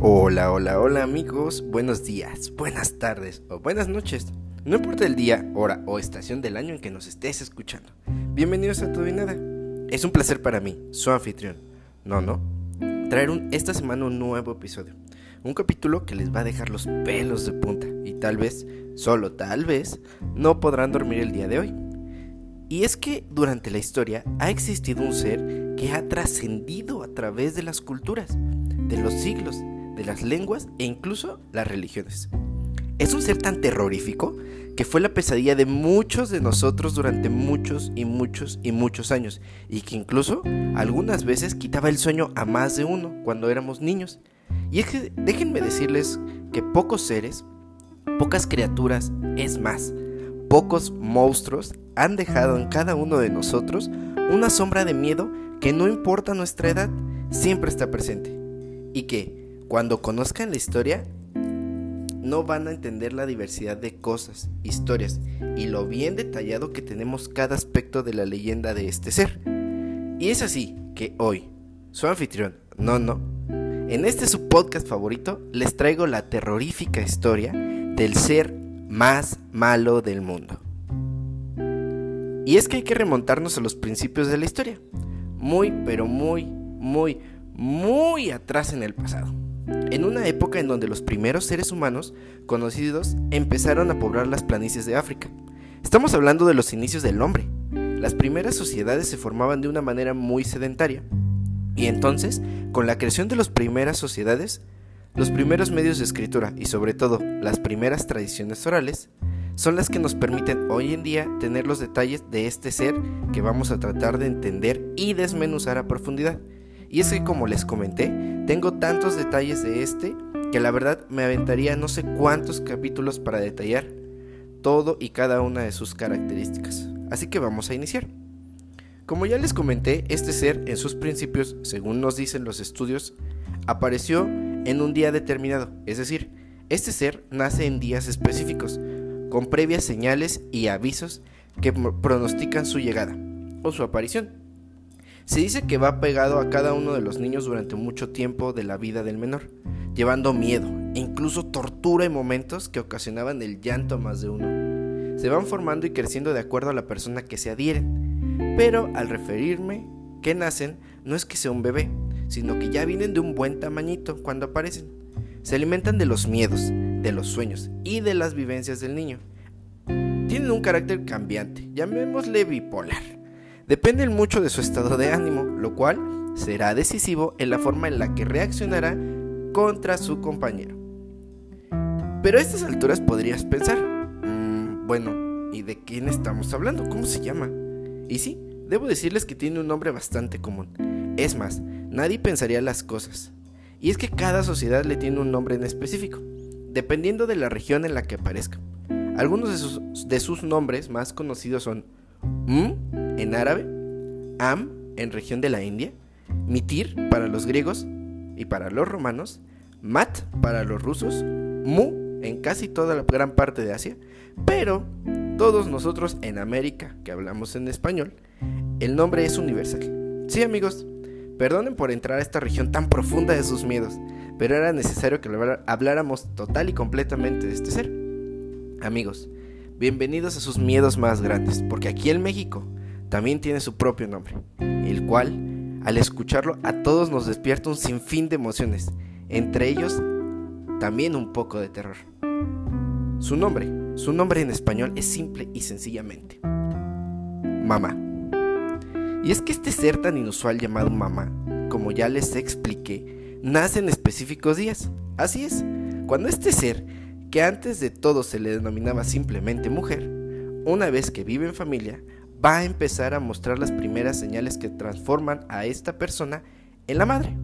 Hola, hola, hola amigos, buenos días, buenas tardes o buenas noches. No importa el día, hora o estación del año en que nos estés escuchando. Bienvenidos a Todo y Nada. Es un placer para mí, su anfitrión, no, no, traer esta semana un nuevo episodio. Un capítulo que les va a dejar los pelos de punta y tal vez, solo tal vez, no podrán dormir el día de hoy. Y es que durante la historia ha existido un ser que ha trascendido a través de las culturas, de los siglos, de las lenguas e incluso las religiones. Es un ser tan terrorífico que fue la pesadilla de muchos de nosotros durante muchos y muchos y muchos años y que incluso algunas veces quitaba el sueño a más de uno cuando éramos niños. Y es que déjenme decirles que pocos seres, pocas criaturas, es más, pocos monstruos han dejado en cada uno de nosotros una sombra de miedo que no importa nuestra edad, siempre está presente. Y que, cuando conozcan la historia, no van a entender la diversidad de cosas, historias y lo bien detallado que tenemos cada aspecto de la leyenda de este ser. Y es así que hoy, su anfitrión, no, no, en este su podcast favorito les traigo la terrorífica historia del ser más malo del mundo. Y es que hay que remontarnos a los principios de la historia, muy, pero muy, muy, muy atrás en el pasado en una época en donde los primeros seres humanos conocidos empezaron a poblar las planicies de África. Estamos hablando de los inicios del hombre. Las primeras sociedades se formaban de una manera muy sedentaria. Y entonces, con la creación de las primeras sociedades, los primeros medios de escritura y sobre todo las primeras tradiciones orales, son las que nos permiten hoy en día tener los detalles de este ser que vamos a tratar de entender y desmenuzar a profundidad. Y es que como les comenté, tengo tantos detalles de este que la verdad me aventaría no sé cuántos capítulos para detallar todo y cada una de sus características. Así que vamos a iniciar. Como ya les comenté, este ser en sus principios, según nos dicen los estudios, apareció en un día determinado, es decir, este ser nace en días específicos, con previas señales y avisos que pronostican su llegada o su aparición. Se dice que va pegado a cada uno de los niños durante mucho tiempo de la vida del menor, llevando miedo e incluso tortura en momentos que ocasionaban el llanto a más de uno. Se van formando y creciendo de acuerdo a la persona que se adhieren, pero al referirme que nacen no es que sea un bebé, sino que ya vienen de un buen tamañito cuando aparecen. Se alimentan de los miedos, de los sueños y de las vivencias del niño. Tienen un carácter cambiante, llamémosle bipolar dependen mucho de su estado de ánimo, lo cual será decisivo en la forma en la que reaccionará contra su compañero. Pero a estas alturas podrías pensar, mm, bueno, ¿y de quién estamos hablando? ¿Cómo se llama? Y sí, debo decirles que tiene un nombre bastante común. Es más, nadie pensaría las cosas. Y es que cada sociedad le tiene un nombre en específico, dependiendo de la región en la que aparezca. Algunos de sus, de sus nombres más conocidos son M en árabe, Am en región de la India, Mitir para los griegos y para los romanos, Mat para los rusos, Mu en casi toda la gran parte de Asia, pero todos nosotros en América, que hablamos en español, el nombre es universal. Sí amigos, perdonen por entrar a esta región tan profunda de sus miedos, pero era necesario que habláramos total y completamente de este ser. Amigos, bienvenidos a sus miedos más grandes, porque aquí en México también tiene su propio nombre, el cual, al escucharlo, a todos nos despierta un sinfín de emociones, entre ellos también un poco de terror. Su nombre, su nombre en español es simple y sencillamente Mamá. Y es que este ser tan inusual llamado Mamá, como ya les expliqué, nace en específicos días. Así es, cuando este ser, que antes de todo se le denominaba simplemente mujer, una vez que vive en familia, va a empezar a mostrar las primeras señales que transforman a esta persona en la madre,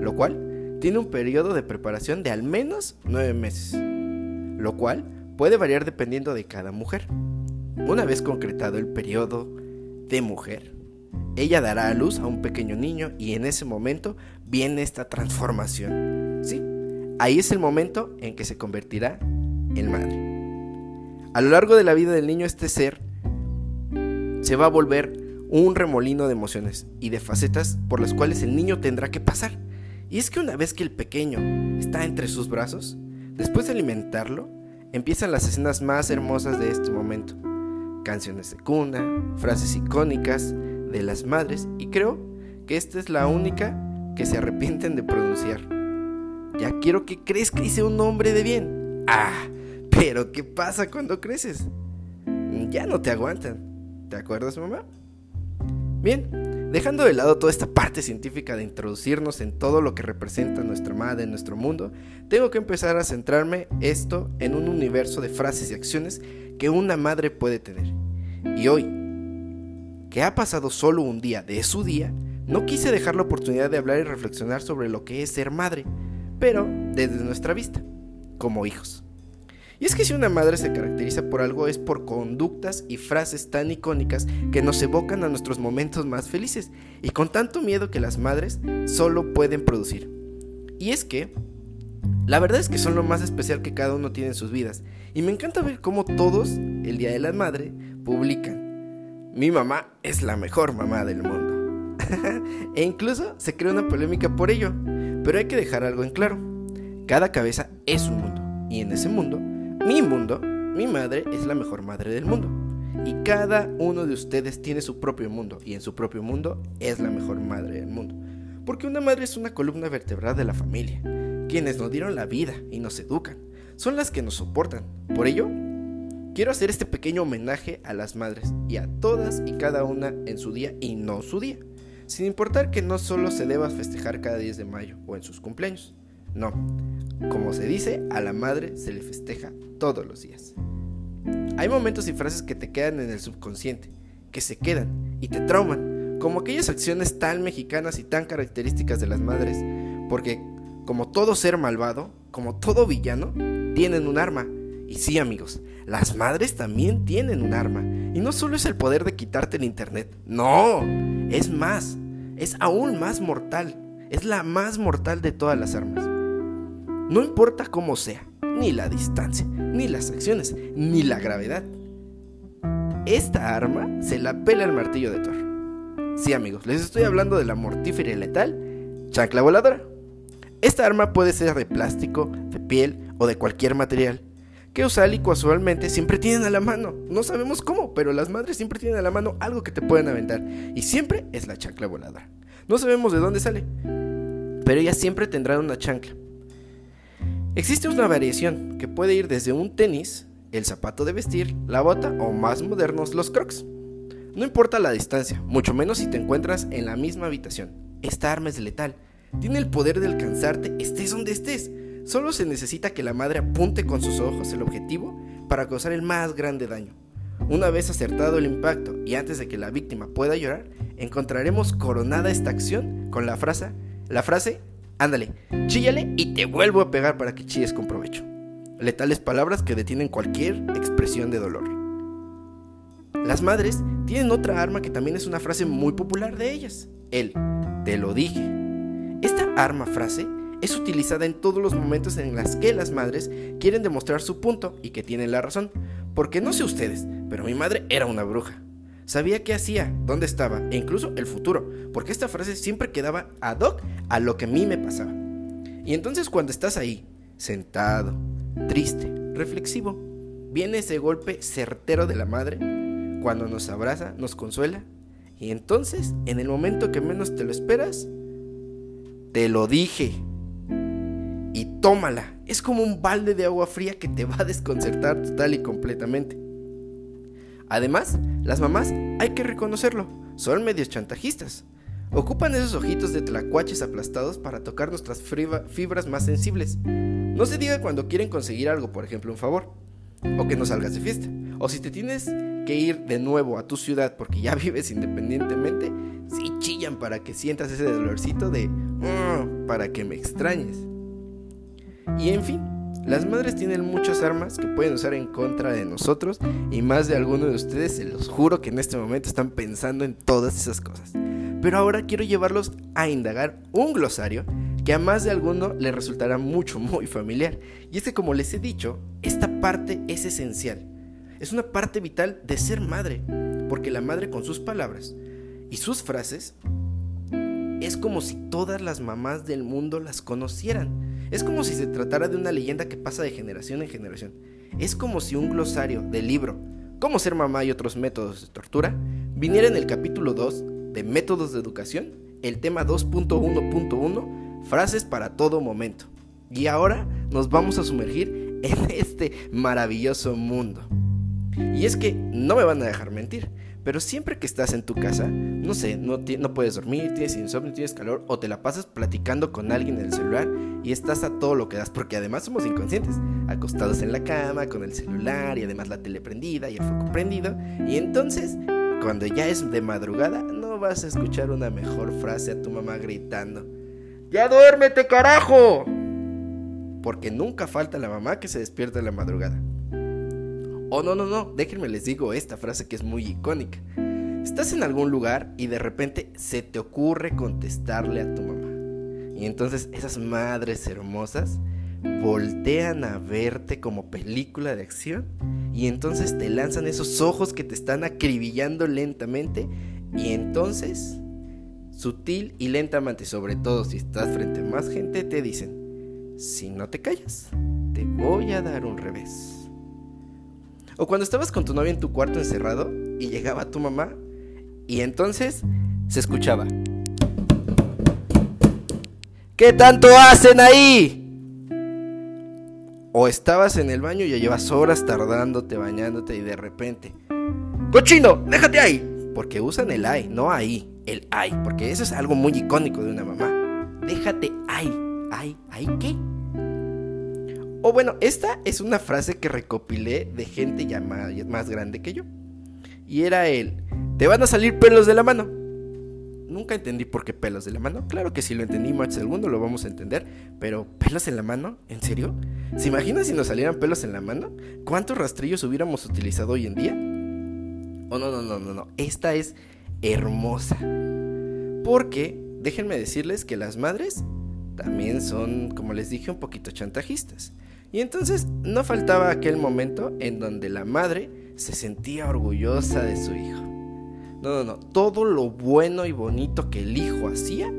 lo cual tiene un periodo de preparación de al menos nueve meses, lo cual puede variar dependiendo de cada mujer. Una vez concretado el periodo de mujer, ella dará a luz a un pequeño niño y en ese momento viene esta transformación. Ahí es el momento en que se convertirá en madre. A lo largo de la vida del niño este ser se va a volver un remolino de emociones y de facetas por las cuales el niño tendrá que pasar. Y es que una vez que el pequeño está entre sus brazos, después de alimentarlo, empiezan las escenas más hermosas de este momento. Canciones de cuna, frases icónicas de las madres y creo que esta es la única que se arrepienten de pronunciar. Ya quiero que crezca y sea un hombre de bien. Ah, pero ¿qué pasa cuando creces? Ya no te aguantan. ¿Te acuerdas, mamá? Bien, Dejando de lado toda esta parte científica de introducirnos en todo lo que representa nuestra madre en nuestro mundo, tengo que empezar a centrarme esto en un universo de frases y acciones que una madre puede tener. Y hoy, que ha pasado solo un día de su día, no quise dejar la oportunidad de hablar y reflexionar sobre lo que es ser madre, pero desde nuestra vista, como hijos. Y es que si una madre se caracteriza por algo es por conductas y frases tan icónicas que nos evocan a nuestros momentos más felices y con tanto miedo que las madres solo pueden producir. Y es que la verdad es que son lo más especial que cada uno tiene en sus vidas y me encanta ver cómo todos, el Día de la Madre, publican. Mi mamá es la mejor mamá del mundo. e incluso se crea una polémica por ello, pero hay que dejar algo en claro. Cada cabeza es un mundo y en ese mundo mi mundo, mi madre es la mejor madre del mundo. Y cada uno de ustedes tiene su propio mundo y en su propio mundo es la mejor madre del mundo. Porque una madre es una columna vertebral de la familia. Quienes nos dieron la vida y nos educan. Son las que nos soportan. Por ello, quiero hacer este pequeño homenaje a las madres y a todas y cada una en su día y no su día. Sin importar que no solo se deba festejar cada 10 de mayo o en sus cumpleaños. No, como se dice, a la madre se le festeja todos los días. Hay momentos y frases que te quedan en el subconsciente, que se quedan y te trauman, como aquellas acciones tan mexicanas y tan características de las madres, porque como todo ser malvado, como todo villano, tienen un arma. Y sí amigos, las madres también tienen un arma. Y no solo es el poder de quitarte el internet, no, es más, es aún más mortal, es la más mortal de todas las armas. No importa cómo sea, ni la distancia, ni las acciones, ni la gravedad. Esta arma se la pela el martillo de Thor. Sí amigos, les estoy hablando de la mortífera y letal chancla voladora. Esta arma puede ser de plástico, de piel o de cualquier material Usal y casualmente siempre tienen a la mano. No sabemos cómo, pero las madres siempre tienen a la mano algo que te pueden aventar. Y siempre es la chancla voladora. No sabemos de dónde sale, pero ellas siempre tendrán una chancla. Existe una variación que puede ir desde un tenis, el zapato de vestir, la bota o más modernos los crocs. No importa la distancia, mucho menos si te encuentras en la misma habitación. Esta arma es letal. Tiene el poder de alcanzarte estés donde estés. Solo se necesita que la madre apunte con sus ojos el objetivo para causar el más grande daño. Una vez acertado el impacto y antes de que la víctima pueda llorar, encontraremos coronada esta acción con la frase, la frase Ándale, chíllale y te vuelvo a pegar para que chilles con provecho. Letales palabras que detienen cualquier expresión de dolor. Las madres tienen otra arma que también es una frase muy popular de ellas. El te lo dije. Esta arma frase es utilizada en todos los momentos en los que las madres quieren demostrar su punto y que tienen la razón. Porque no sé ustedes, pero mi madre era una bruja. Sabía qué hacía, dónde estaba e incluso el futuro, porque esta frase siempre quedaba ad hoc a lo que a mí me pasaba. Y entonces cuando estás ahí, sentado, triste, reflexivo, viene ese golpe certero de la madre, cuando nos abraza, nos consuela, y entonces, en el momento que menos te lo esperas, te lo dije. Y tómala. Es como un balde de agua fría que te va a desconcertar total y completamente. Además, las mamás, hay que reconocerlo, son medios chantajistas. Ocupan esos ojitos de tlacuaches aplastados para tocar nuestras fibras más sensibles. No se diga cuando quieren conseguir algo, por ejemplo, un favor, o que no salgas de fiesta, o si te tienes que ir de nuevo a tu ciudad porque ya vives independientemente, sí chillan para que sientas ese dolorcito de mm, para que me extrañes. Y en fin, las madres tienen muchas armas que pueden usar en contra de nosotros y más de alguno de ustedes se los juro que en este momento están pensando en todas esas cosas. Pero ahora quiero llevarlos a indagar un glosario que a más de alguno le resultará mucho, muy familiar. Y es que como les he dicho, esta parte es esencial. Es una parte vital de ser madre, porque la madre con sus palabras y sus frases es como si todas las mamás del mundo las conocieran. Es como si se tratara de una leyenda que pasa de generación en generación. Es como si un glosario del libro Cómo ser mamá y otros métodos de tortura viniera en el capítulo 2 de Métodos de Educación, el tema 2.1.1, frases para todo momento. Y ahora nos vamos a sumergir en este maravilloso mundo. Y es que no me van a dejar mentir, pero siempre que estás en tu casa, no sé, no, puedes dormir, tienes insomnio, tienes calor, o te la pasas platicando con alguien en el celular y estás a todo lo que das, porque además somos inconscientes, acostados en la cama, con el celular y además la tele prendida y el foco prendido, y entonces, cuando ya es de madrugada, no vas a escuchar una mejor frase a tu mamá gritando, ¡Ya duérmete, carajo! Porque nunca falta la mamá que se despierta en la madrugada. Oh, no, no, no, déjenme les digo esta frase que es muy icónica. Estás en algún lugar y de repente se te ocurre contestarle a tu mamá. Y entonces esas madres hermosas voltean a verte como película de acción y entonces te lanzan esos ojos que te están acribillando lentamente y entonces, sutil y lentamente, sobre todo si estás frente a más gente, te dicen, si no te callas, te voy a dar un revés. O cuando estabas con tu novia en tu cuarto encerrado y llegaba tu mamá y entonces se escuchaba. ¿Qué tanto hacen ahí? O estabas en el baño y ya llevas horas tardándote, bañándote y de repente... ¡Cochino! ¡Déjate ahí! Porque usan el ay, no ahí, el ay, porque eso es algo muy icónico de una mamá. Déjate ahí. ¿Ay? ¿Ay qué? O bueno, esta es una frase que recopilé de gente ya más, grande que yo. Y era el, te van a salir pelos de la mano. Nunca entendí por qué pelos de la mano. Claro que si lo entendí más segundo lo vamos a entender. Pero pelos en la mano, ¿en serio? ¿Se imaginan si nos salieran pelos en la mano? ¿Cuántos rastrillos hubiéramos utilizado hoy en día? Oh, no, no, no, no, no. Esta es hermosa. Porque, déjenme decirles que las madres también son, como les dije, un poquito chantajistas. Y entonces no faltaba aquel momento en donde la madre se sentía orgullosa de su hijo. No, no, no. Todo lo bueno y bonito que el hijo hacía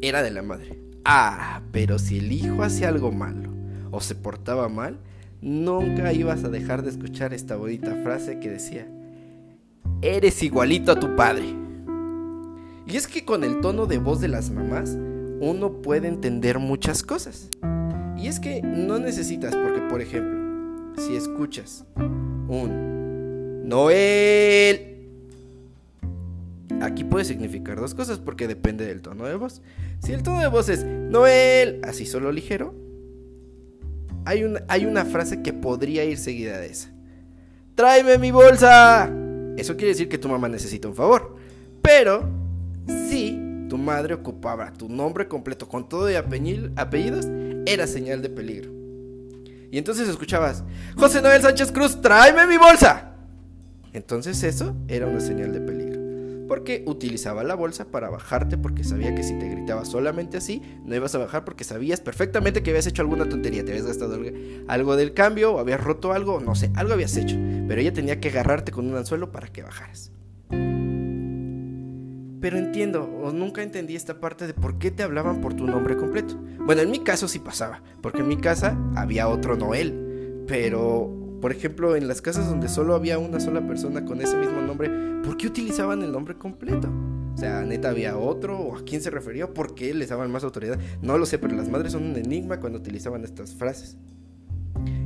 era de la madre. Ah, pero si el hijo hacía algo malo o se portaba mal, nunca ibas a dejar de escuchar esta bonita frase que decía, eres igualito a tu padre. Y es que con el tono de voz de las mamás, uno puede entender muchas cosas. Y es que no necesitas, porque por ejemplo, si escuchas un Noel, aquí puede significar dos cosas porque depende del tono de voz. Si el tono de voz es Noel, así solo ligero, hay, hay una frase que podría ir seguida de esa. Tráeme mi bolsa. Eso quiere decir que tu mamá necesita un favor. Pero si tu madre ocupaba tu nombre completo con todo de apellidos, era señal de peligro. Y entonces escuchabas, José Noel Sánchez Cruz, tráeme mi bolsa. Entonces eso era una señal de peligro. Porque utilizaba la bolsa para bajarte porque sabía que si te gritaba solamente así, no ibas a bajar porque sabías perfectamente que habías hecho alguna tontería, te habías gastado algo del cambio o habías roto algo, no sé, algo habías hecho. Pero ella tenía que agarrarte con un anzuelo para que bajaras. Pero entiendo, o nunca entendí esta parte de por qué te hablaban por tu nombre completo. Bueno, en mi caso sí pasaba, porque en mi casa había otro Noel. Pero, por ejemplo, en las casas donde solo había una sola persona con ese mismo nombre, ¿por qué utilizaban el nombre completo? O sea, neta había otro, o a quién se refería, por qué les daban más autoridad. No lo sé, pero las madres son un enigma cuando utilizaban estas frases.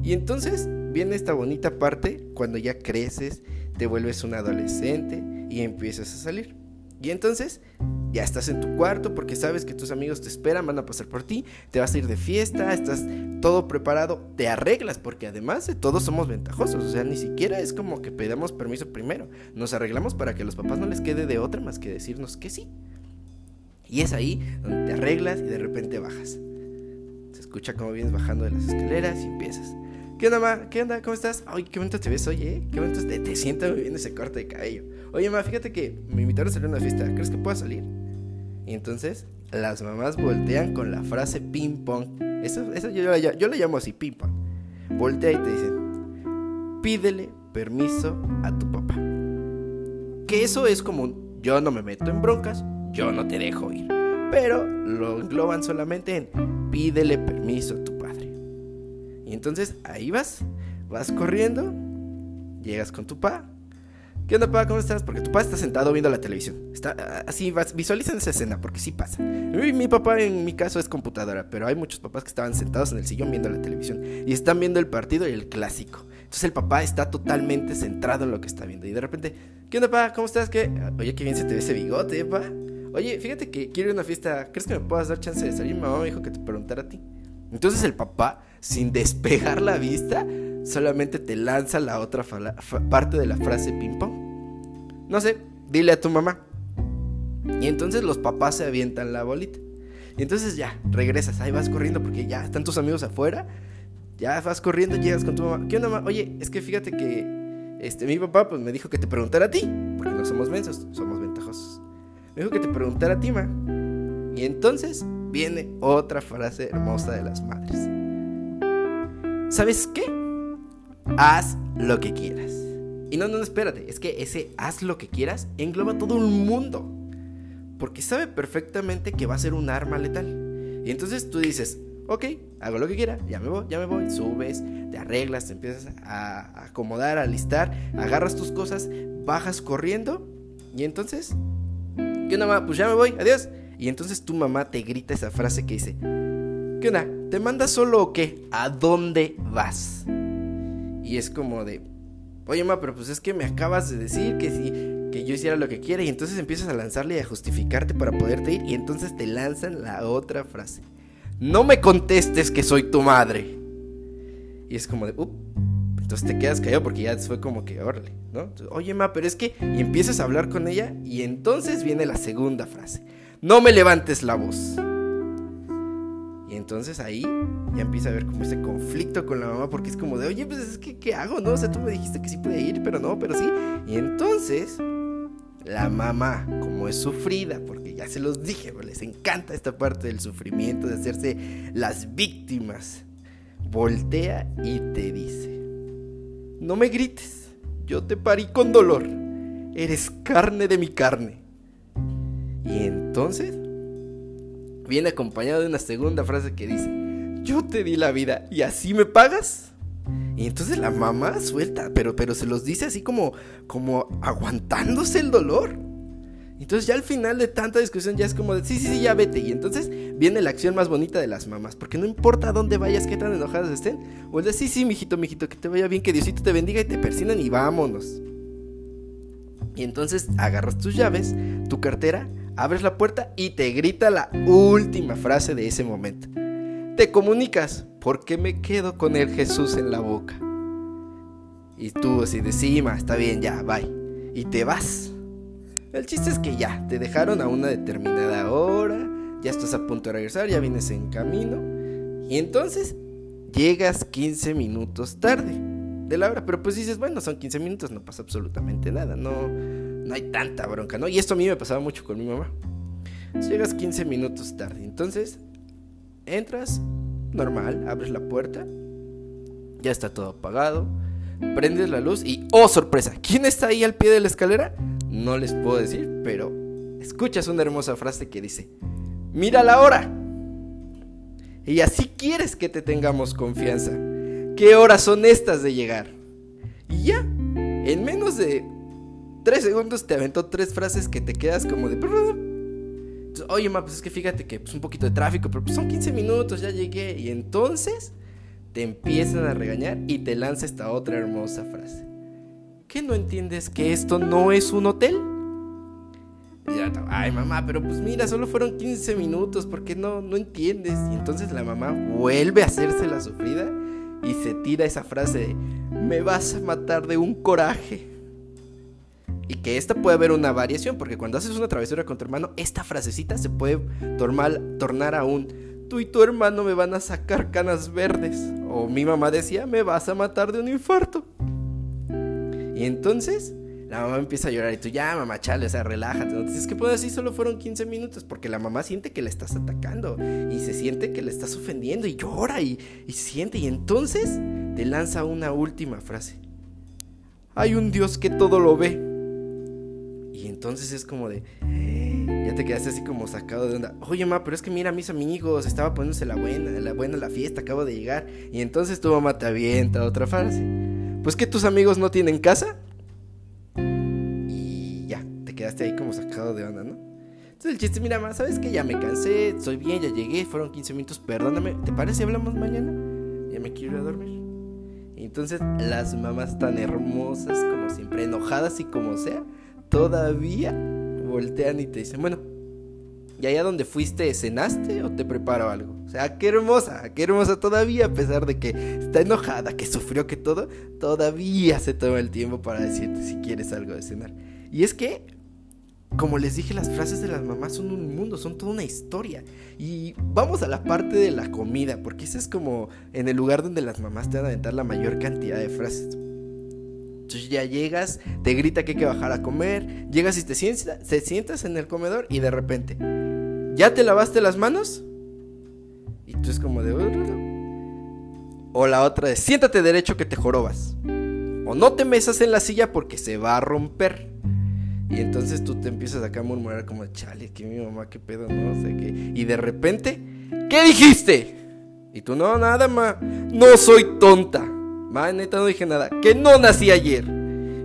Y entonces viene esta bonita parte cuando ya creces, te vuelves un adolescente y empiezas a salir. Y entonces ya estás en tu cuarto porque sabes que tus amigos te esperan, van a pasar por ti, te vas a ir de fiesta, estás todo preparado, te arreglas porque además de todos somos ventajosos, o sea, ni siquiera es como que pedamos permiso primero, nos arreglamos para que a los papás no les quede de otra más que decirnos que sí. Y es ahí donde te arreglas y de repente bajas. Se escucha como vienes bajando de las escaleras y empiezas. ¿Qué onda, ma? ¿Qué onda? ¿Cómo estás? Ay, qué bonito te ves, oye. ¿eh? Qué bonito te, te sienta muy bien ese corte de cabello. Oye, ma, fíjate que me invitaron a salir a una fiesta. ¿Crees que pueda salir? Y entonces las mamás voltean con la frase ping pong. Eso, eso yo, yo, yo le llamo así, ping pong. Voltea y te dicen, pídele permiso a tu papá. Que eso es como, yo no me meto en broncas, yo no te dejo ir. pero lo engloban solamente en pídele permiso a tu. Entonces ahí vas, vas corriendo, llegas con tu pa. ¿Qué onda, pa? ¿Cómo estás? Porque tu papá está sentado viendo la televisión. Está así, vas, visualizan esa escena, porque sí pasa. Mi, papá, en mi caso, es computadora, pero hay muchos papás que estaban sentados en el sillón viendo la televisión y están viendo el partido y el clásico. Entonces el papá está totalmente centrado en lo que está viendo. Y de repente, ¿qué onda, pa? ¿Cómo estás? ¿Qué? Oye, qué bien se te ve ese bigote, pa. Oye, fíjate que quiero ir a una fiesta. ¿Crees que me puedas dar chance de salir? Mi mamá me dijo que te preguntara a ti. Entonces el papá, sin despegar la vista, solamente te lanza la otra parte de la frase ping pong. No sé, dile a tu mamá. Y entonces los papás se avientan la bolita. Y entonces ya, regresas, ahí vas corriendo porque ya están tus amigos afuera. Ya vas corriendo, llegas con tu mamá. ¿Qué onda, mamá? Oye, es que fíjate que este, mi papá pues, me dijo que te preguntara a ti. Porque no somos mensos, somos ventajosos. Me dijo que te preguntara a ti, ma. Y entonces viene otra frase hermosa de las madres. ¿Sabes qué? Haz lo que quieras. Y no, no, espérate. Es que ese haz lo que quieras engloba todo el mundo. Porque sabe perfectamente que va a ser un arma letal. Y entonces tú dices, ok, hago lo que quiera, ya me voy, ya me voy. Subes, te arreglas, te empiezas a acomodar, a listar, agarras tus cosas, bajas corriendo. Y entonces ¿Qué onda? Pues ya me voy, adiós. Y entonces tu mamá te grita esa frase que dice, ¿qué onda? ¿Te mandas solo o qué? ¿A dónde vas? Y es como de, oye, mamá, pero pues es que me acabas de decir que si que yo hiciera lo que quiera y entonces empiezas a lanzarle y a justificarte para poderte ir y entonces te lanzan la otra frase. No me contestes que soy tu madre. Y es como de, up, entonces te quedas callado porque ya fue como que, órale, ¿no? Oye, ma, pero es que. Y empiezas a hablar con ella y entonces viene la segunda frase. No me levantes la voz. Y entonces ahí ya empieza a haber como ese conflicto con la mamá porque es como de, oye, pues es que, ¿qué hago? No, o sea, tú me dijiste que sí puede ir, pero no, pero sí. Y entonces la mamá, como es sufrida, porque ya se los dije, les encanta esta parte del sufrimiento, de hacerse las víctimas, voltea y te dice, no me grites, yo te parí con dolor, eres carne de mi carne. Y entonces viene acompañado de una segunda frase que dice, yo te di la vida y así me pagas. Y entonces la mamá suelta, pero, pero se los dice así como, como aguantándose el dolor. Entonces ya al final de tanta discusión ya es como de, sí, sí, sí, ya vete. Y entonces viene la acción más bonita de las mamás, porque no importa dónde vayas, qué tan enojadas estén, o el de, sí, sí, mijito, mijito, que te vaya bien, que Diosito te bendiga y te persinan y vámonos. Y entonces agarras tus llaves, tu cartera, abres la puerta y te grita la última frase de ese momento. Te comunicas, porque me quedo con el Jesús en la boca. Y tú así de encima, está bien, ya, bye. Y te vas. El chiste es que ya, te dejaron a una determinada hora, ya estás a punto de regresar, ya vienes en camino, y entonces llegas 15 minutos tarde de la hora, pero pues dices, bueno, son 15 minutos, no pasa absolutamente nada, no, no hay tanta bronca, ¿no? Y esto a mí me pasaba mucho con mi mamá. Llegas 15 minutos tarde, entonces entras normal, abres la puerta, ya está todo apagado, prendes la luz y, oh sorpresa, ¿quién está ahí al pie de la escalera? No les puedo decir, pero escuchas una hermosa frase que dice, mira la hora. Y así quieres que te tengamos confianza. ¿Qué horas son estas de llegar? Y ya, en menos de tres segundos te aventó tres frases que te quedas como de... Oye, ma, pues es que fíjate que pues un poquito de tráfico, pero pues son 15 minutos, ya llegué. Y entonces te empiezan a regañar y te lanza esta otra hermosa frase. ¿Qué no entiendes que esto no es un hotel? Y ay mamá, pero pues mira, solo fueron 15 minutos, ¿por qué no, no entiendes? Y entonces la mamá vuelve a hacerse la sufrida y se tira esa frase me vas a matar de un coraje. Y que esta puede haber una variación, porque cuando haces una travesura con tu hermano, esta frasecita se puede tornar, tornar a un, tú y tu hermano me van a sacar canas verdes. O mi mamá decía, me vas a matar de un infarto. Y entonces la mamá empieza a llorar y tú, ya mamá, chale, o sea, relájate. No es que puedo así solo fueron 15 minutos porque la mamá siente que le estás atacando y se siente que le estás ofendiendo y llora y, y siente y entonces te lanza una última frase. Hay un Dios que todo lo ve. Y entonces es como de, ya te quedaste así como sacado de onda. Oye, mamá, pero es que mira mis amigos, estaba poniéndose la buena, la buena la fiesta, acabo de llegar. Y entonces tu mamá te avienta otra frase. Pues que tus amigos no tienen casa. Y ya, te quedaste ahí como sacado de onda, ¿no? Entonces el chiste, mira, mamá, ¿sabes que Ya me cansé, soy bien, ya llegué, fueron 15 minutos, perdóname. ¿Te parece hablamos mañana? Ya me quiero ir a dormir. Y entonces las mamás tan hermosas, como siempre, enojadas y como sea, todavía voltean y te dicen, bueno, ¿y allá donde fuiste cenaste o te preparo algo? O sea, qué hermosa, qué hermosa todavía, a pesar de que está enojada, que sufrió, que todo, todavía se toma el tiempo para decirte si quieres algo de cenar. Y es que, como les dije, las frases de las mamás son un mundo, son toda una historia. Y vamos a la parte de la comida, porque ese es como en el lugar donde las mamás te van a aventar la mayor cantidad de frases. Entonces ya llegas, te grita que hay que bajar a comer, llegas y te sientas, te sientas en el comedor y de repente, ¿ya te lavaste las manos? Y tú es como de... O la otra de, siéntate derecho que te jorobas. O no te mesas en la silla porque se va a romper. Y entonces tú te empiezas acá a murmurar como, chale, que mi mamá, qué pedo, no sé qué. Y de repente, ¿qué dijiste? Y tú, no, nada, ma. No soy tonta. Ma, neta, no dije nada. Que no nací ayer.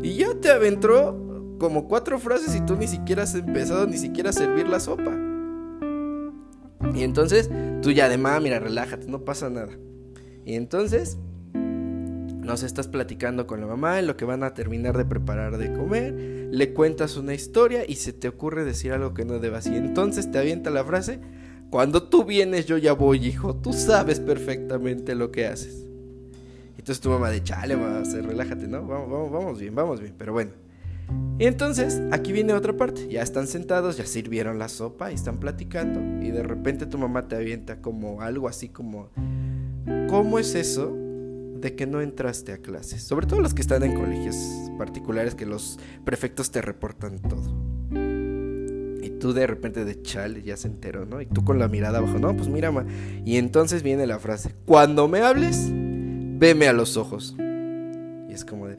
Y ya te aventó como cuatro frases y tú ni siquiera has empezado ni siquiera a servir la sopa. Y entonces, tú ya de ma, mira, relájate, no pasa nada. Y entonces, nos estás platicando con la mamá en lo que van a terminar de preparar de comer, le cuentas una historia y se te ocurre decir algo que no debas. Y entonces te avienta la frase, cuando tú vienes yo ya voy, hijo, tú sabes perfectamente lo que haces. Entonces tu mamá de chale, va relájate, ¿no? Vamos, vamos, vamos bien, vamos bien, pero bueno. Y entonces, aquí viene otra parte. Ya están sentados, ya sirvieron la sopa y están platicando. Y de repente tu mamá te avienta como algo así como... ¿Cómo es eso de que no entraste a clases? Sobre todo los que están en colegios particulares que los prefectos te reportan todo. Y tú de repente de chale ya se enteró, ¿no? Y tú con la mirada abajo, no, pues mira, ma. Y entonces viene la frase, cuando me hables, veme a los ojos. Y es como de,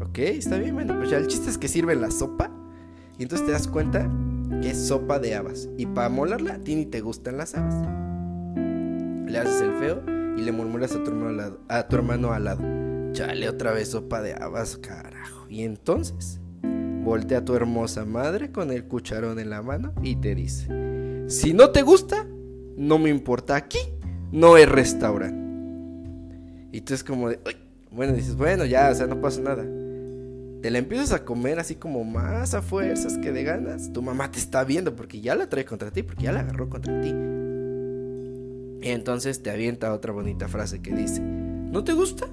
ok, está bien, bueno, pues ya el chiste es que sirve la sopa. Y entonces te das cuenta que es sopa de habas. Y para molarla, a ti ni te gustan las habas. Le haces el feo y le murmuras a tu hermano al lado. A tu hermano al lado. Chale, otra vez sopa de habas, carajo. Y entonces voltea a tu hermosa madre con el cucharón en la mano y te dice, si no te gusta, no me importa, aquí no es restaurante. Y tú es como de, Uy. bueno, dices, bueno, ya, o sea, no pasa nada. Te la empiezas a comer así como más a fuerzas que de ganas. Tu mamá te está viendo porque ya la trae contra ti, porque ya la agarró contra ti. Y entonces te avienta otra bonita frase que dice, ¿no te gusta?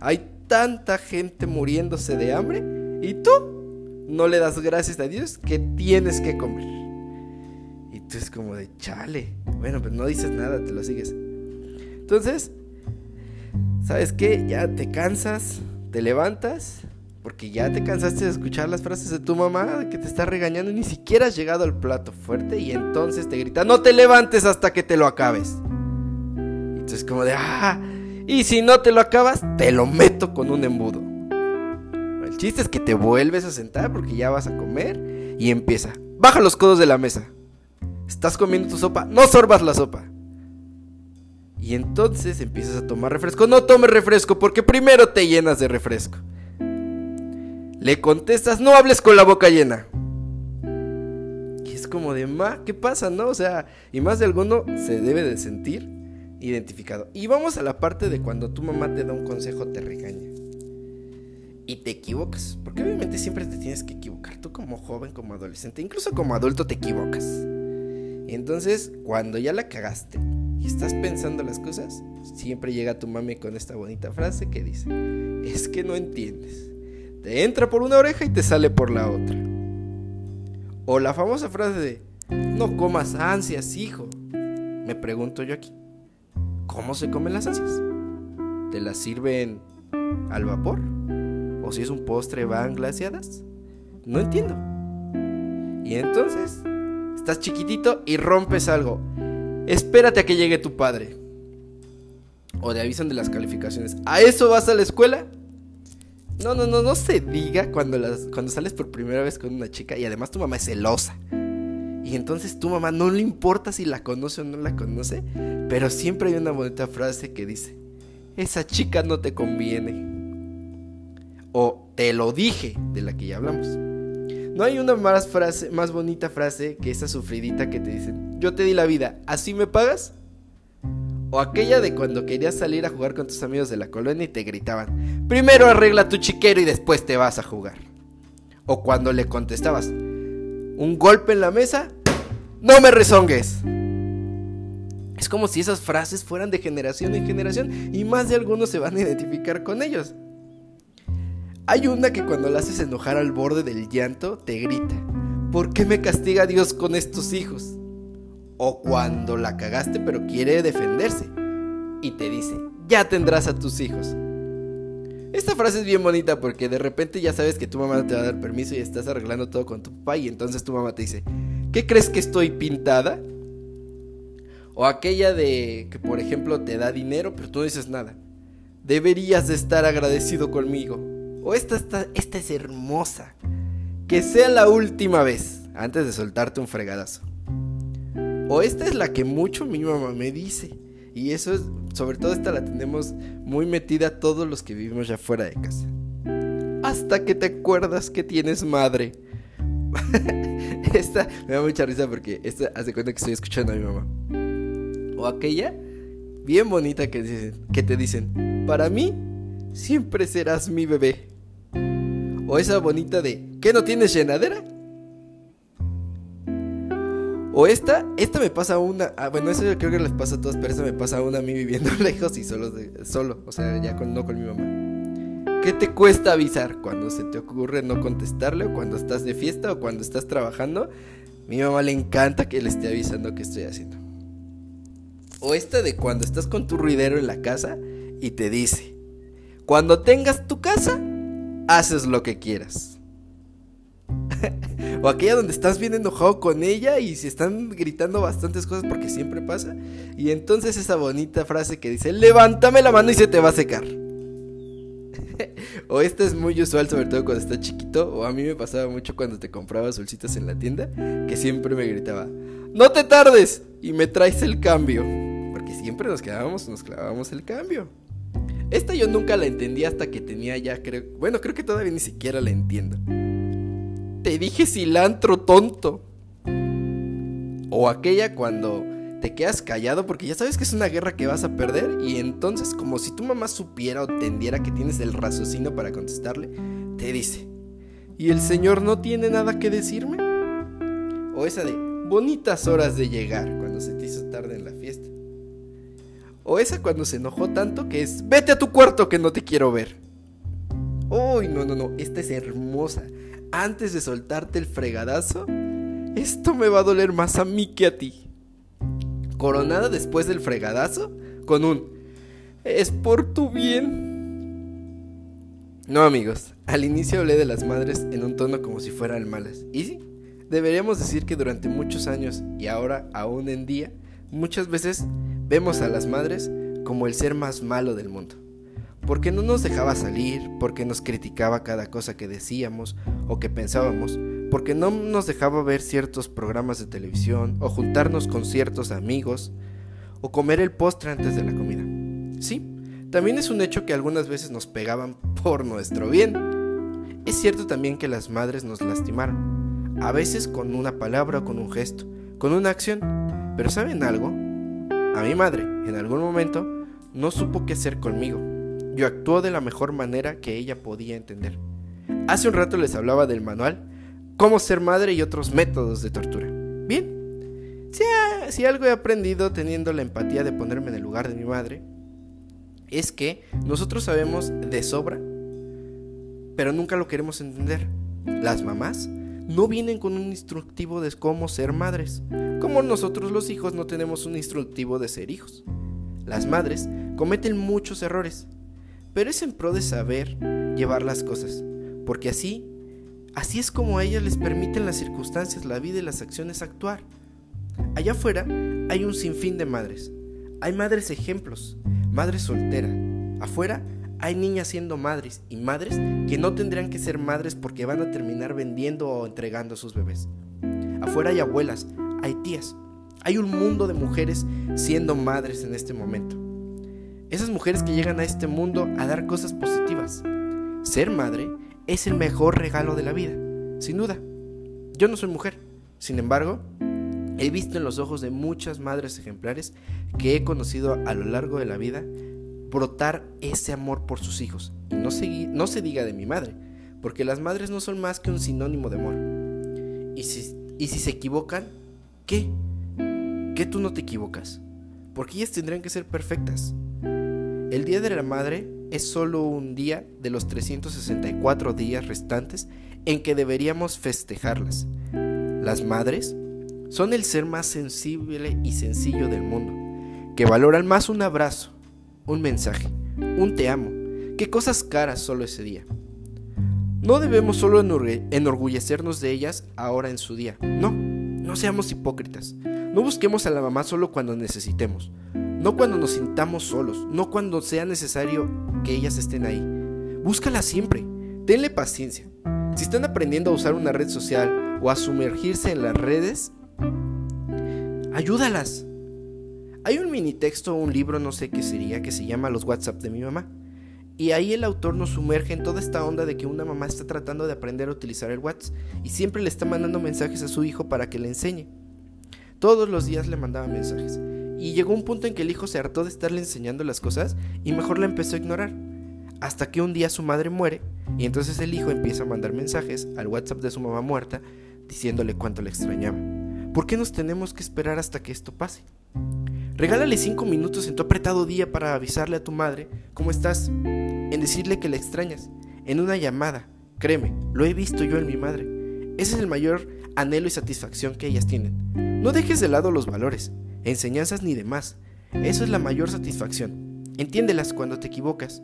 Hay tanta gente muriéndose de hambre y tú no le das gracias a Dios que tienes que comer. Y tú es como de chale. Bueno, pues no dices nada, te lo sigues. Entonces, ¿sabes qué? Ya te cansas, te levantas, porque ya te cansaste de escuchar las frases de tu mamá que te está regañando y ni siquiera has llegado al plato fuerte y entonces te grita, no te levantes hasta que te lo acabes. Entonces como de, ah, y si no te lo acabas, te lo meto con un embudo. El chiste es que te vuelves a sentar porque ya vas a comer y empieza, baja los codos de la mesa. Estás comiendo tu sopa, no sorbas la sopa. Y entonces empiezas a tomar refresco. No tomes refresco porque primero te llenas de refresco. Le contestas, no hables con la boca llena. Y es como de, ma, ¿qué pasa, no? O sea, y más de alguno se debe de sentir identificado. Y vamos a la parte de cuando tu mamá te da un consejo, te regaña. Y te equivocas. Porque obviamente siempre te tienes que equivocar. Tú como joven, como adolescente, incluso como adulto te equivocas. Y entonces, cuando ya la cagaste, y estás pensando las cosas, siempre llega tu mami con esta bonita frase que dice, es que no entiendes. Te entra por una oreja y te sale por la otra. O la famosa frase de, no comas ansias, hijo. Me pregunto yo aquí, ¿cómo se comen las ansias? ¿Te las sirven al vapor? ¿O si es un postre van glaciadas? No entiendo. Y entonces, estás chiquitito y rompes algo espérate a que llegue tu padre. O te avisan de las calificaciones. ¿A eso vas a la escuela? No, no, no, no se diga cuando, las, cuando sales por primera vez con una chica y además tu mamá es celosa. Y entonces tu mamá no le importa si la conoce o no la conoce, pero siempre hay una bonita frase que dice, esa chica no te conviene. O te lo dije, de la que ya hablamos. No hay una más, frase, más bonita frase que esa sufridita que te dicen, yo te di la vida, ¿así me pagas? O aquella de cuando querías salir a jugar con tus amigos de la colonia y te gritaban, primero arregla tu chiquero y después te vas a jugar. O cuando le contestabas, un golpe en la mesa, no me rezongues. Es como si esas frases fueran de generación en generación y más de algunos se van a identificar con ellos. Hay una que cuando la haces enojar al borde del llanto te grita, ¿por qué me castiga Dios con estos hijos? o cuando la cagaste pero quiere defenderse y te dice, ya tendrás a tus hijos. Esta frase es bien bonita porque de repente ya sabes que tu mamá te va a dar permiso y estás arreglando todo con tu papá y entonces tu mamá te dice, ¿qué crees que estoy pintada? O aquella de que por ejemplo te da dinero pero tú no dices nada. Deberías de estar agradecido conmigo. O esta, esta, esta es hermosa. Que sea la última vez antes de soltarte un fregadazo. O esta es la que mucho mi mamá me dice. Y eso es, sobre todo esta la tenemos muy metida todos los que vivimos ya fuera de casa. Hasta que te acuerdas que tienes madre. esta me da mucha risa porque esta hace cuenta que estoy escuchando a mi mamá. O aquella bien bonita que, dicen, que te dicen, para mí siempre serás mi bebé. O esa bonita de, ¿qué no tienes llenadera? O esta, esta me pasa una. Ah, bueno, eso creo que les pasa a todos, pero esta me pasa una a mí viviendo lejos y solo, solo. O sea, ya con, no con mi mamá. ¿Qué te cuesta avisar cuando se te ocurre no contestarle o cuando estás de fiesta o cuando estás trabajando? Mi mamá le encanta que le esté avisando qué estoy haciendo. O esta de cuando estás con tu ruidero en la casa y te dice, cuando tengas tu casa, haces lo que quieras. o aquella donde estás bien enojado con ella y se están gritando bastantes cosas porque siempre pasa. Y entonces esa bonita frase que dice, levántame la mano y se te va a secar. o esta es muy usual, sobre todo cuando estás chiquito. O a mí me pasaba mucho cuando te compraba dulcitos en la tienda, que siempre me gritaba, no te tardes y me traes el cambio. Porque siempre nos quedábamos, nos clavábamos el cambio. Esta yo nunca la entendí hasta que tenía ya, creo, bueno, creo que todavía ni siquiera la entiendo. Te dije cilantro tonto. O aquella cuando te quedas callado porque ya sabes que es una guerra que vas a perder y entonces como si tu mamá supiera o entendiera que tienes el raciocinio para contestarle, te dice, ¿y el señor no tiene nada que decirme? O esa de bonitas horas de llegar cuando se te hizo tarde. O esa cuando se enojó tanto que es, vete a tu cuarto que no te quiero ver. Uy, no, no, no, esta es hermosa antes de soltarte el fregadazo, esto me va a doler más a mí que a ti. Coronada después del fregadazo con un es por tu bien. No amigos, al inicio hablé de las madres en un tono como si fueran malas. Y sí, deberíamos decir que durante muchos años y ahora aún en día, muchas veces vemos a las madres como el ser más malo del mundo porque no nos dejaba salir, porque nos criticaba cada cosa que decíamos o que pensábamos, porque no nos dejaba ver ciertos programas de televisión o juntarnos con ciertos amigos o comer el postre antes de la comida. Sí, también es un hecho que algunas veces nos pegaban por nuestro bien. Es cierto también que las madres nos lastimaron, a veces con una palabra o con un gesto, con una acción, pero ¿saben algo? A mi madre, en algún momento, no supo qué hacer conmigo yo actuó de la mejor manera que ella podía entender. Hace un rato les hablaba del manual Cómo ser madre y otros métodos de tortura. Bien, si, si algo he aprendido teniendo la empatía de ponerme en el lugar de mi madre, es que nosotros sabemos de sobra, pero nunca lo queremos entender. Las mamás no vienen con un instructivo de cómo ser madres, como nosotros los hijos no tenemos un instructivo de ser hijos. Las madres cometen muchos errores pero es en pro de saber llevar las cosas, porque así, así es como a ellas les permiten las circunstancias, la vida y las acciones actuar. Allá afuera hay un sinfín de madres, hay madres ejemplos, madres solteras, afuera hay niñas siendo madres y madres que no tendrían que ser madres porque van a terminar vendiendo o entregando a sus bebés. afuera hay abuelas, hay tías, hay un mundo de mujeres siendo madres en este momento. Esas mujeres que llegan a este mundo a dar cosas positivas. Ser madre es el mejor regalo de la vida, sin duda. Yo no soy mujer, sin embargo, he visto en los ojos de muchas madres ejemplares que he conocido a lo largo de la vida brotar ese amor por sus hijos. Y no se, no se diga de mi madre, porque las madres no son más que un sinónimo de amor. Y si, y si se equivocan, ¿qué? ¿Qué tú no te equivocas? Porque ellas tendrían que ser perfectas. El Día de la Madre es solo un día de los 364 días restantes en que deberíamos festejarlas. Las madres son el ser más sensible y sencillo del mundo, que valoran más un abrazo, un mensaje, un te amo, que cosas caras solo ese día. No debemos solo enorgullecernos de ellas ahora en su día. No, no seamos hipócritas. No busquemos a la mamá solo cuando necesitemos. No cuando nos sintamos solos. No cuando sea necesario que ellas estén ahí. Búscala siempre. Tenle paciencia. Si están aprendiendo a usar una red social o a sumergirse en las redes, ayúdalas. Hay un mini texto un libro, no sé qué sería, que se llama Los WhatsApp de mi mamá. Y ahí el autor nos sumerge en toda esta onda de que una mamá está tratando de aprender a utilizar el WhatsApp y siempre le está mandando mensajes a su hijo para que le enseñe. Todos los días le mandaba mensajes. Y llegó un punto en que el hijo se hartó de estarle enseñando las cosas y mejor la empezó a ignorar. Hasta que un día su madre muere y entonces el hijo empieza a mandar mensajes al WhatsApp de su mamá muerta diciéndole cuánto le extrañaba. ¿Por qué nos tenemos que esperar hasta que esto pase? Regálale 5 minutos en tu apretado día para avisarle a tu madre cómo estás, en decirle que la extrañas, en una llamada. Créeme, lo he visto yo en mi madre. Ese es el mayor anhelo y satisfacción que ellas tienen. No dejes de lado los valores, enseñanzas ni demás. Eso es la mayor satisfacción. Entiéndelas cuando te equivocas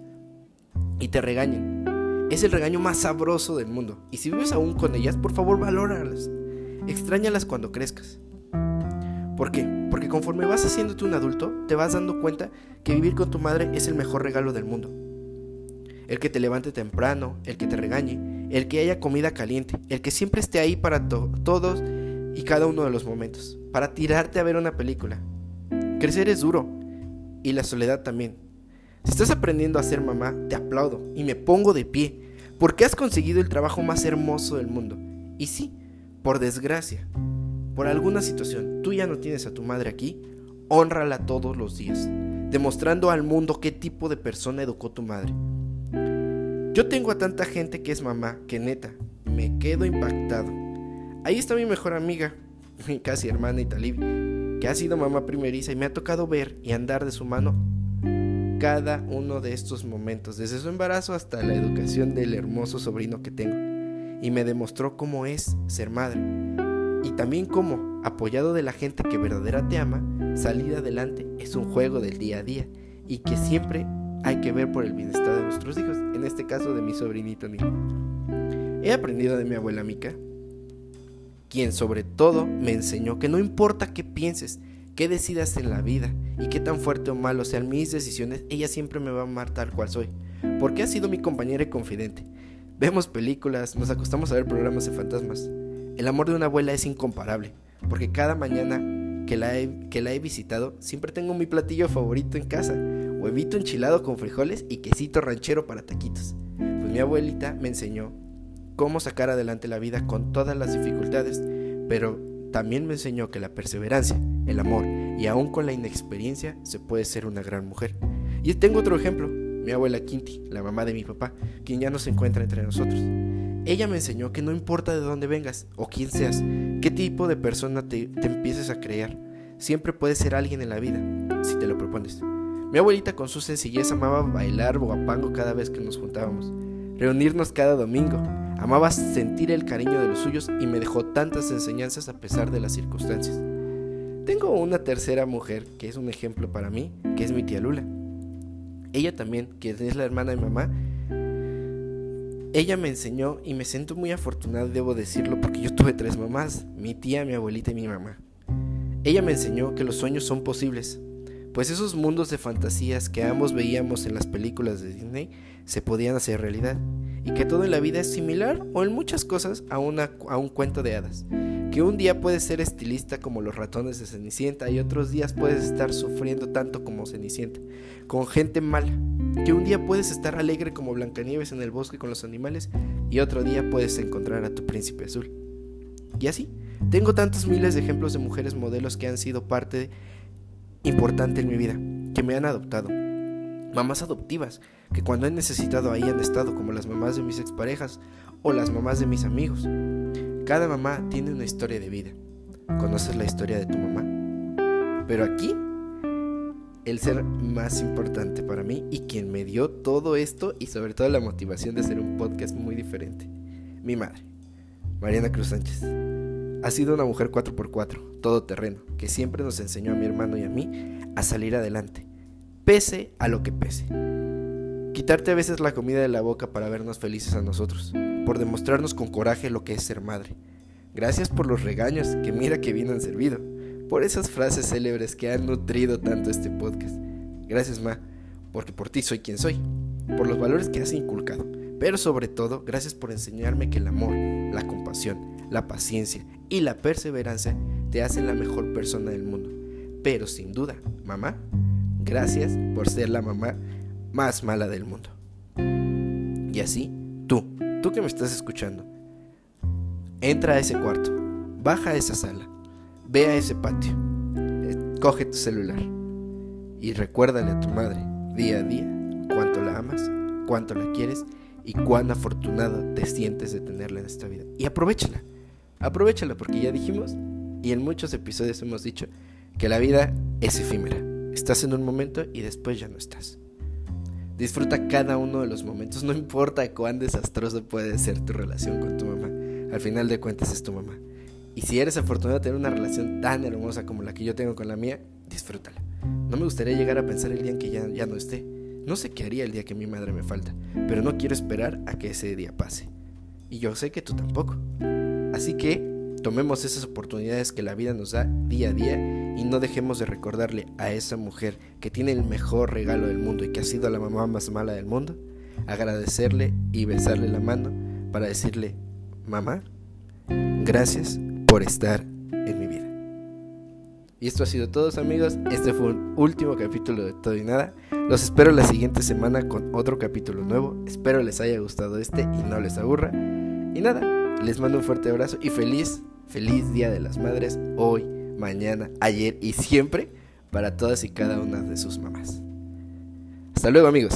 y te regañen. Es el regaño más sabroso del mundo. Y si vives aún con ellas, por favor valóralas. Extrañalas cuando crezcas. ¿Por qué? Porque conforme vas haciéndote un adulto, te vas dando cuenta que vivir con tu madre es el mejor regalo del mundo. El que te levante temprano, el que te regañe, el que haya comida caliente, el que siempre esté ahí para todos y cada uno de los momentos, para tirarte a ver una película. Crecer es duro y la soledad también. Si estás aprendiendo a ser mamá, te aplaudo y me pongo de pie, porque has conseguido el trabajo más hermoso del mundo. Y sí, por desgracia, por alguna situación, tú ya no tienes a tu madre aquí, honrala todos los días, demostrando al mundo qué tipo de persona educó tu madre. Yo tengo a tanta gente que es mamá que neta, me quedo impactado. Ahí está mi mejor amiga, mi casi hermana Italibi, que ha sido mamá primeriza y me ha tocado ver y andar de su mano cada uno de estos momentos, desde su embarazo hasta la educación del hermoso sobrino que tengo. Y me demostró cómo es ser madre y también como, apoyado de la gente que verdadera te ama, salir adelante es un juego del día a día y que siempre hay que ver por el bienestar de nuestros hijos, en este caso de mi sobrinito Nico. He aprendido de mi abuela Mica, quien sobre todo me enseñó que no importa qué pienses, qué decidas en la vida y qué tan fuerte o malo sean mis decisiones, ella siempre me va a amar tal cual soy, porque ha sido mi compañera y confidente. Vemos películas, nos acostamos a ver programas de fantasmas, el amor de una abuela es incomparable, porque cada mañana que la, he, que la he visitado siempre tengo mi platillo favorito en casa, huevito enchilado con frijoles y quesito ranchero para taquitos. Pues mi abuelita me enseñó cómo sacar adelante la vida con todas las dificultades, pero también me enseñó que la perseverancia, el amor y aún con la inexperiencia se puede ser una gran mujer. Y tengo otro ejemplo, mi abuela Quinti, la mamá de mi papá, quien ya no se encuentra entre nosotros. Ella me enseñó que no importa de dónde vengas o quién seas, qué tipo de persona te, empieces a crear, siempre puedes ser alguien en la vida, si te lo propones. Mi abuelita con su sencillez amaba bailar bogapango cada vez que nos juntábamos, reunirnos cada domingo, amaba sentir el cariño de los suyos y me dejó tantas enseñanzas a pesar de las circunstancias. Tengo una tercera mujer que es un ejemplo para mí, que es mi tía Lula. Ella también, que es la hermana de mamá, ella me enseñó y me siento muy afortunado, debo decirlo, porque yo tuve tres mamás, mi tía, mi abuelita y mi mamá. Ella me enseñó que los sueños son posibles, pues esos mundos de fantasías que ambos veíamos en las películas de Disney se podían hacer realidad, y que todo en la vida es similar o en muchas cosas a, una, a un cuento de hadas, Que un día puedes ser estilista como los ratones de Cenicienta y otros días puedes estar sufriendo tanto como Cenicienta, con gente mala. Que un día puedes estar alegre como Blancanieves en el bosque con los animales y otro día puedes encontrar a tu príncipe azul. Y así, tengo tantos miles de ejemplos de mujeres modelos que han sido parte importante en mi vida, que me han adoptado. Mamás adoptivas, que cuando he necesitado ahí han estado como las mamás de mis exparejas o las mamás de mis amigos. Cada mamá tiene una historia de vida. ¿Conoces la historia de tu mamá? Pero aquí, el ser más importante para mí y quien me dio todo esto y sobre todo la motivación de hacer un podcast muy diferente. Mi madre, Mariana Cruz Sánchez. Ha sido una mujer 4x4, todo terreno, que siempre nos enseñó a mi hermano y a mí a salir adelante, pese a lo que pese. Quitarte a veces la comida de la boca para vernos felices a nosotros, por demostrarnos con coraje lo que es ser madre. Gracias por los regaños, que mira que bien han servido, por esas frases célebres que han nutrido tanto este podcast. Gracias, Ma, porque por ti soy quien soy, por los valores que has inculcado, pero sobre todo, gracias por enseñarme que el amor, la compasión, la paciencia y la perseverancia te hacen la mejor persona del mundo. Pero sin duda, mamá, gracias por ser la mamá más mala del mundo. Y así, tú, tú que me estás escuchando, entra a ese cuarto, baja a esa sala, ve a ese patio, eh, coge tu celular y recuérdale a tu madre día a día cuánto la amas, cuánto la quieres y cuán afortunado te sientes de tenerla en esta vida. Y aprovechala. Aprovechala porque ya dijimos y en muchos episodios hemos dicho que la vida es efímera. Estás en un momento y después ya no estás. Disfruta cada uno de los momentos, no importa cuán desastroso puede ser tu relación con tu mamá. Al final de cuentas es tu mamá. Y si eres afortunado de tener una relación tan hermosa como la que yo tengo con la mía, disfrútala. No me gustaría llegar a pensar el día en que ya, ya no esté. No sé qué haría el día que mi madre me falta, pero no quiero esperar a que ese día pase. Y yo sé que tú tampoco. Así que tomemos esas oportunidades que la vida nos da día a día y no dejemos de recordarle a esa mujer que tiene el mejor regalo del mundo y que ha sido la mamá más mala del mundo, agradecerle y besarle la mano para decirle, mamá, gracias por estar en mi vida. Y esto ha sido todo amigos, este fue un último capítulo de Todo y Nada. Los espero la siguiente semana con otro capítulo nuevo. Espero les haya gustado este y no les aburra. Y nada, les mando un fuerte abrazo y feliz, feliz Día de las Madres hoy, mañana, ayer y siempre para todas y cada una de sus mamás. Hasta luego amigos.